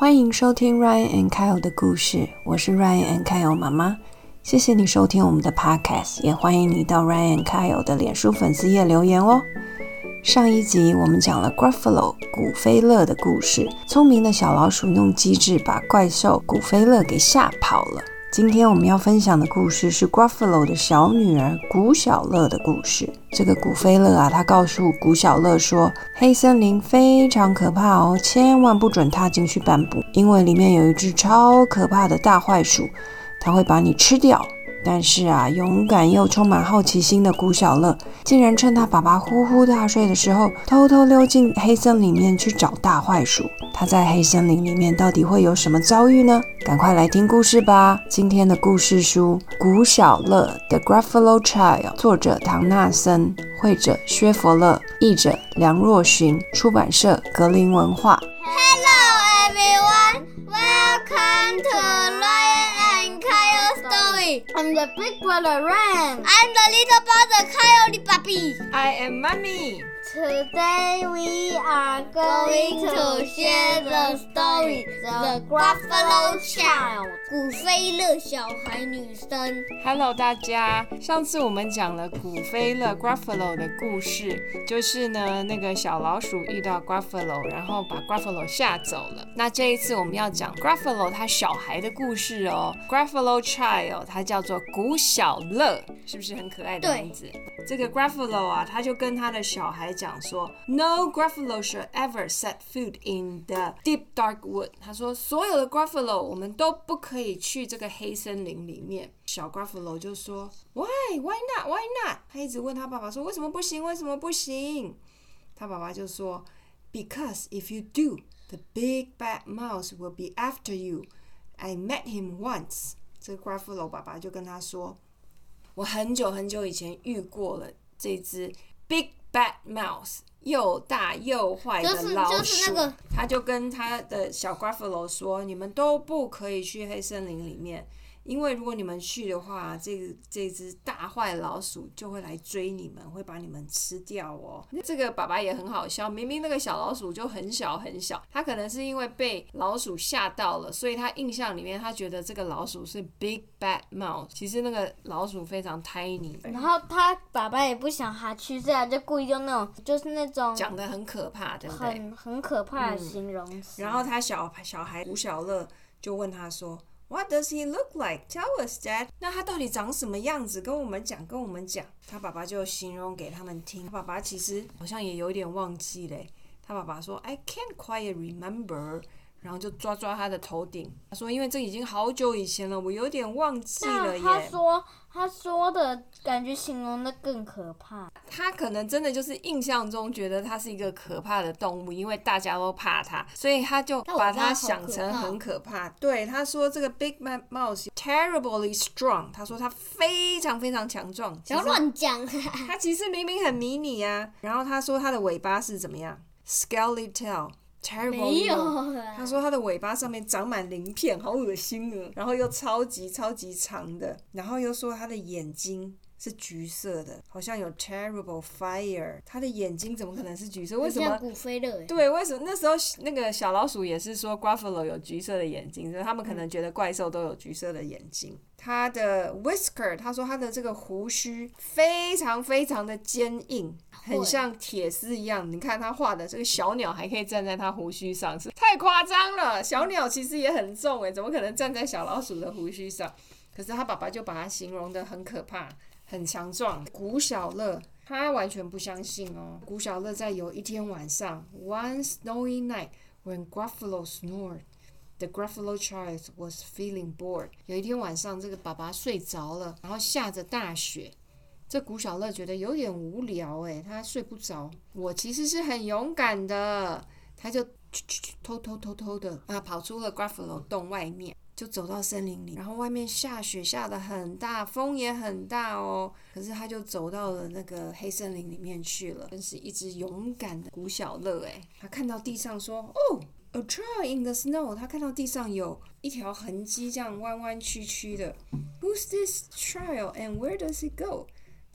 欢迎收听 Ryan and Kyle 的故事，我是 Ryan and Kyle 妈妈。谢谢你收听我们的 Podcast，也欢迎你到 Ryan and Kyle 的脸书粉丝页留言哦。上一集我们讲了 Gruffalo 古飞乐的故事，聪明的小老鼠用机智把怪兽古飞乐给吓跑了。今天我们要分享的故事是 Gruffalo 的小女儿古小乐的故事。这个古菲乐啊，他告诉古小乐说，黑森林非常可怕哦，千万不准踏进去半步，因为里面有一只超可怕的大坏鼠，它会把你吃掉。但是啊，勇敢又充满好奇心的古小乐，竟然趁他爸爸呼呼大睡的时候，偷偷溜进黑森林里面去找大坏鼠。他在黑森林里面到底会有什么遭遇呢？赶快来听故事吧！今天的故事书《古小乐》The Gruffalo Child，作者唐纳森，绘者薛佛勒，译者梁若寻，出版社格林文化。Hello everyone, welcome to Ryan I'm the big brother Ryan. I'm the little brother Coyote Puppy. I am mommy. Today we are going to share the story The Gruffalo Child 古飞乐小孩女生。Hello，大家。上次我们讲了古飞乐 Gruffalo 的故事，就是呢，那个小老鼠遇到 Gruffalo，然后把 Gruffalo 吓走了。那这一次我们要讲 Gruffalo 他小孩的故事哦。Gruffalo Child，它叫做古小乐，是不是很可爱的名字？这个 Gruffalo 啊，他就跟他的小孩讲说，No Gruffalo should ever set foot in the deep dark wood。他说，所有的 Gruffalo 我们都不可以去这个黑森林里面。小 Gruffalo 就说，Why? Why not? Why not? 他一直问他爸爸说，为什么不行？为什么不行？他爸爸就说，Because if you do, the big bad mouse will be after you. I met him once. 这个 Gruffalo 爸爸就跟他说。我很久很久以前遇过了这只 Big Bad Mouse，又大又坏的就是老鼠。就是那个他就跟他的小 Gruffalo 说：“你们都不可以去黑森林里面，因为如果你们去的话，这这只大坏老鼠就会来追你们，会把你们吃掉哦。”这个爸爸也很好笑，明明那个小老鼠就很小很小，他可能是因为被老鼠吓到了，所以他印象里面他觉得这个老鼠是 Big Bad Mouse，其实那个老鼠非常 tiny。然后他爸爸也不想他去，这样就故意用那种就是那种讲的很可怕，对不对？很很可怕的形容词。然后他小小孩吴小乐就问他说：“What does he look like? Tell us, Dad。”那他到底长什么样子？跟我们讲，跟我们讲。他爸爸就形容给他们听。他爸爸其实好像也有点忘记嘞。他爸爸说：“I can't quite remember。”然后就抓抓他的头顶，他说：“因为这已经好久以前了，我有点忘记了那他。”说他说的感觉形容的更可怕。他可能真的就是印象中觉得它是一个可怕的动物，因为大家都怕它，所以他就把它想成很可怕。对，他说这个 Big Mad Mouse terribly strong，他说它非常非常强壮。不要乱讲，他其实明明很迷你啊。然后他说它的尾巴是怎么样？Scaly tail。Terrible 没有他说他的尾巴上面长满鳞片，好恶心啊。然后又超级超级长的，然后又说他的眼睛是橘色的，好像有 terrible fire。他的眼睛怎么可能是橘色？为什么像？古飞乐？对，为什么那时候那个小老鼠也是说 Gruffalo 有橘色的眼睛，所以他们可能觉得怪兽都有橘色的眼睛。他的 whisker，他说他的这个胡须非常非常的坚硬，很像铁丝一样。你看他画的这个小鸟还可以站在他胡须上，是太夸张了。小鸟其实也很重诶，怎么可能站在小老鼠的胡须上？可是他爸爸就把它形容的很可怕，很强壮。古小乐他完全不相信哦。古小乐在有一天晚上，one snowy night when Gruffalo snored。The Gruffalo child was feeling bored。有一天晚上，这个爸爸睡着了，然后下着大雪。这古小乐觉得有点无聊，诶，他睡不着。我其实是很勇敢的，他就去去去偷偷偷偷的啊跑出了 Gruffalo 洞外面，就走到森林里。然后外面下雪下的很大，风也很大哦。可是他就走到了那个黑森林里面去了，真是一只勇敢的古小乐诶，他看到地上说：“哦。” A trail in the snow，他看到地上有一条痕迹，这样弯弯曲曲的。Who's this trail and where does it go？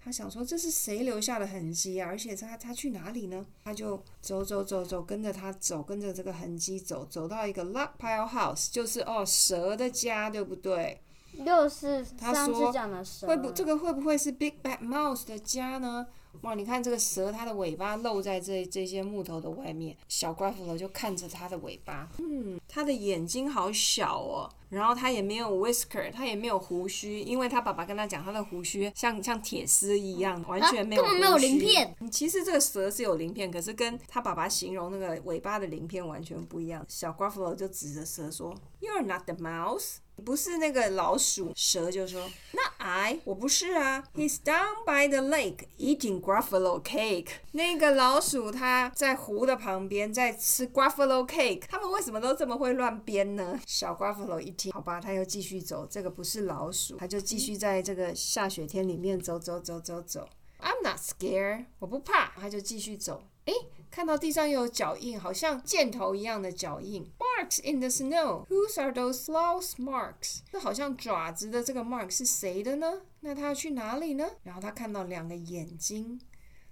他想说这是谁留下的痕迹啊？而且他他去哪里呢？他就走走走走，跟着他走，跟着这个痕迹走，走到一个 Luck Pile House，就是哦蛇的家，对不对？又是他上次说讲的蛇，会不这个会不会是 Big Bad Mouse 的家呢？哇，你看这个蛇，它的尾巴露在这这些木头的外面，小怪斧头就看着它的尾巴，嗯，它的眼睛好小哦，然后他也没有 whisker，他也没有胡须，因为他爸爸跟他讲，他的胡须像像铁丝一样，完全没有、啊根本没有鳞片。其实这个蛇是有鳞片，可是跟他爸爸形容那个尾巴的鳞片完全不一样。小 Gruffalo 就指着蛇说：“You're not the mouse。”不是那个老鼠，蛇就说：“Not I，我不是啊。”He's down by the lake eating Gruffalo cake。那个老鼠它在湖的旁边在吃 Gruffalo cake。他们为什么都这么会乱编呢？小 Gruffalo 一好吧，他又继续走。这个不是老鼠，他就继续在这个下雪天里面走走走走走。I'm not scared，我不怕，他就继续走。诶，看到地上又有脚印，好像箭头一样的脚印。Marks in the snow. Whose are those claws marks? 这好像爪子的这个 mark 是谁的呢？那他要去哪里呢？然后他看到两个眼睛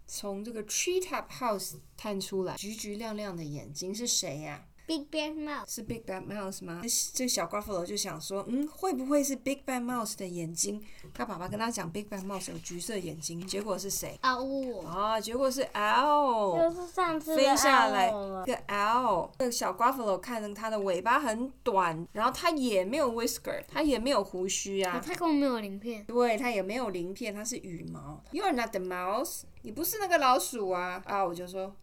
从这个 treetop house 探出来，橘橘亮亮的眼睛是谁呀、Big Bad Mouse，是 Big Bad Mouse 吗？这小 Gruffalo 就想说，嗯，会不会是 Big Bad Mouse 的眼睛？他爸爸跟他讲，Big Bad Mouse 有橘色眼睛，结果是谁？啊呜，啊，结果是 Owl。就是上次的飞下来一个 owl，这个小 Gruffalo 看着它的尾巴很短，然后它也没有 whisker，它也没有胡须啊，它根本没有鳞片。对，它也没有鳞片，它是羽毛。You are not the mouse，你不是那个老鼠啊！啊，我就说，呜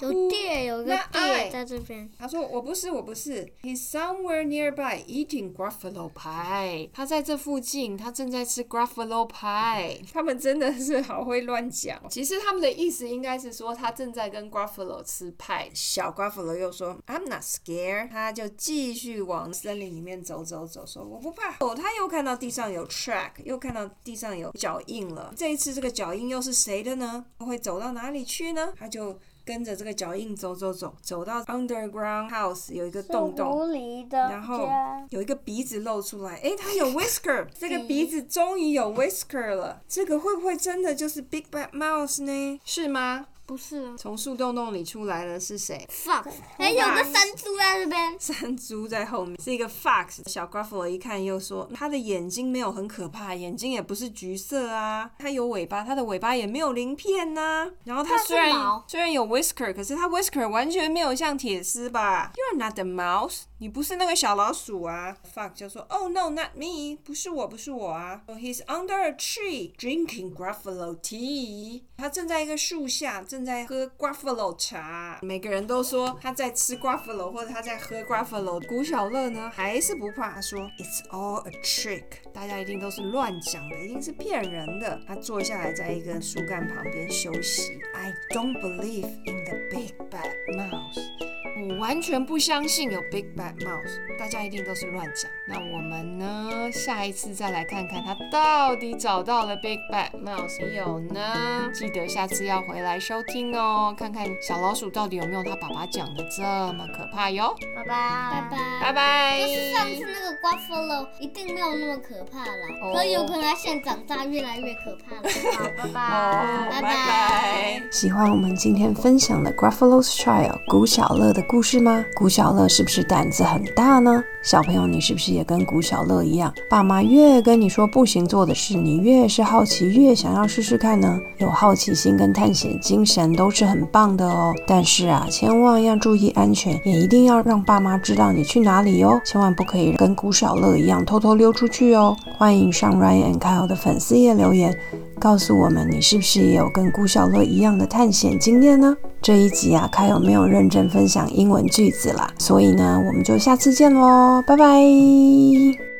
有电，有个那爱在这边。他说我不是，我不是。He's somewhere nearby eating Gruffalo pie。他在这附近，他正在吃 Gruffalo pie。他们真的是好会乱讲。其实他们的意思应该是说他正在跟 Gruffalo 吃派。小 Gruffalo 又说 I'm not scared。他就继续往森林里面走走走，说我不怕。哦，他又看到地上有 track，又看到地上有脚印了。这一次这个脚印又是谁的呢？会走到哪里去呢？他就。跟着这个脚印走走走，走到 underground house 有一个洞洞，然后。有一个鼻子露出来，诶，它有 whisker，这个鼻子终于有 whisker 了，这个会不会真的就是 Big Bad Mouse 呢？是吗？不是啊从树洞洞里出来的是谁？，fox，还有个山猪在这边。山猪在后面，是一个 fox。小 Gruffalo 一看又说，它的眼睛没有很可怕，眼睛也不是橘色啊，它有尾巴，它的尾巴也没有鳞片呐、然后它它是虽然虽然有 whisker，可是它 whisker 完全没有像铁丝吧？You're not the mouse，你不是那个小老鼠啊。！Fuck，就说，Oh no, not me，不是我，不是我啊。He's under a tree drinking Gruffalo tea，他正在一个树下，正在喝 Gruffalo 茶。每个人都说他在吃 Gruffalo 或者他在喝 Gruffalo。古小乐呢还是不怕，他说 It's all a trick，大家一定都是乱讲的，一定是骗人的。他坐下来在一个树干旁边休息。I don't believe in the big bad mouse。我完全不相信有 Big Bad Mouse，大家一定都是乱讲。那我们呢？下一次再来看看他到底找到了 Big Bad Mouse 没有呢？记得下次要回来收听哦，看看小老鼠到底有没有他爸爸讲的这么可怕哟。拜拜，拜拜，拜拜。就是上次那个 Gruffalo 一定没有那么可怕啦，哦可有可能他现在长大越来越可怕了。好，拜拜拜拜。喜欢我们今天分享的 Gruffalo's Child 古小乐的故事吗？古小乐是不是胆子很大呢？小朋友，你是不是也跟古小乐一样？爸妈越跟你说不行做的事，你越是好奇，越想要试试看呢？有好奇心跟探险精神都是很棒的哦。但是啊，千万要注意安全，也一定要让爸妈知道你去哪里哦，千万不可以跟古小乐一样偷偷溜出去哦。欢迎上 Ryan and Kyle 的粉丝页留言。告诉我们你是不是也有跟顾小乐一样的探险经验呢？这一集啊，凯有没有认真分享英文句子啦？所以呢，我们就下次见喽，拜拜。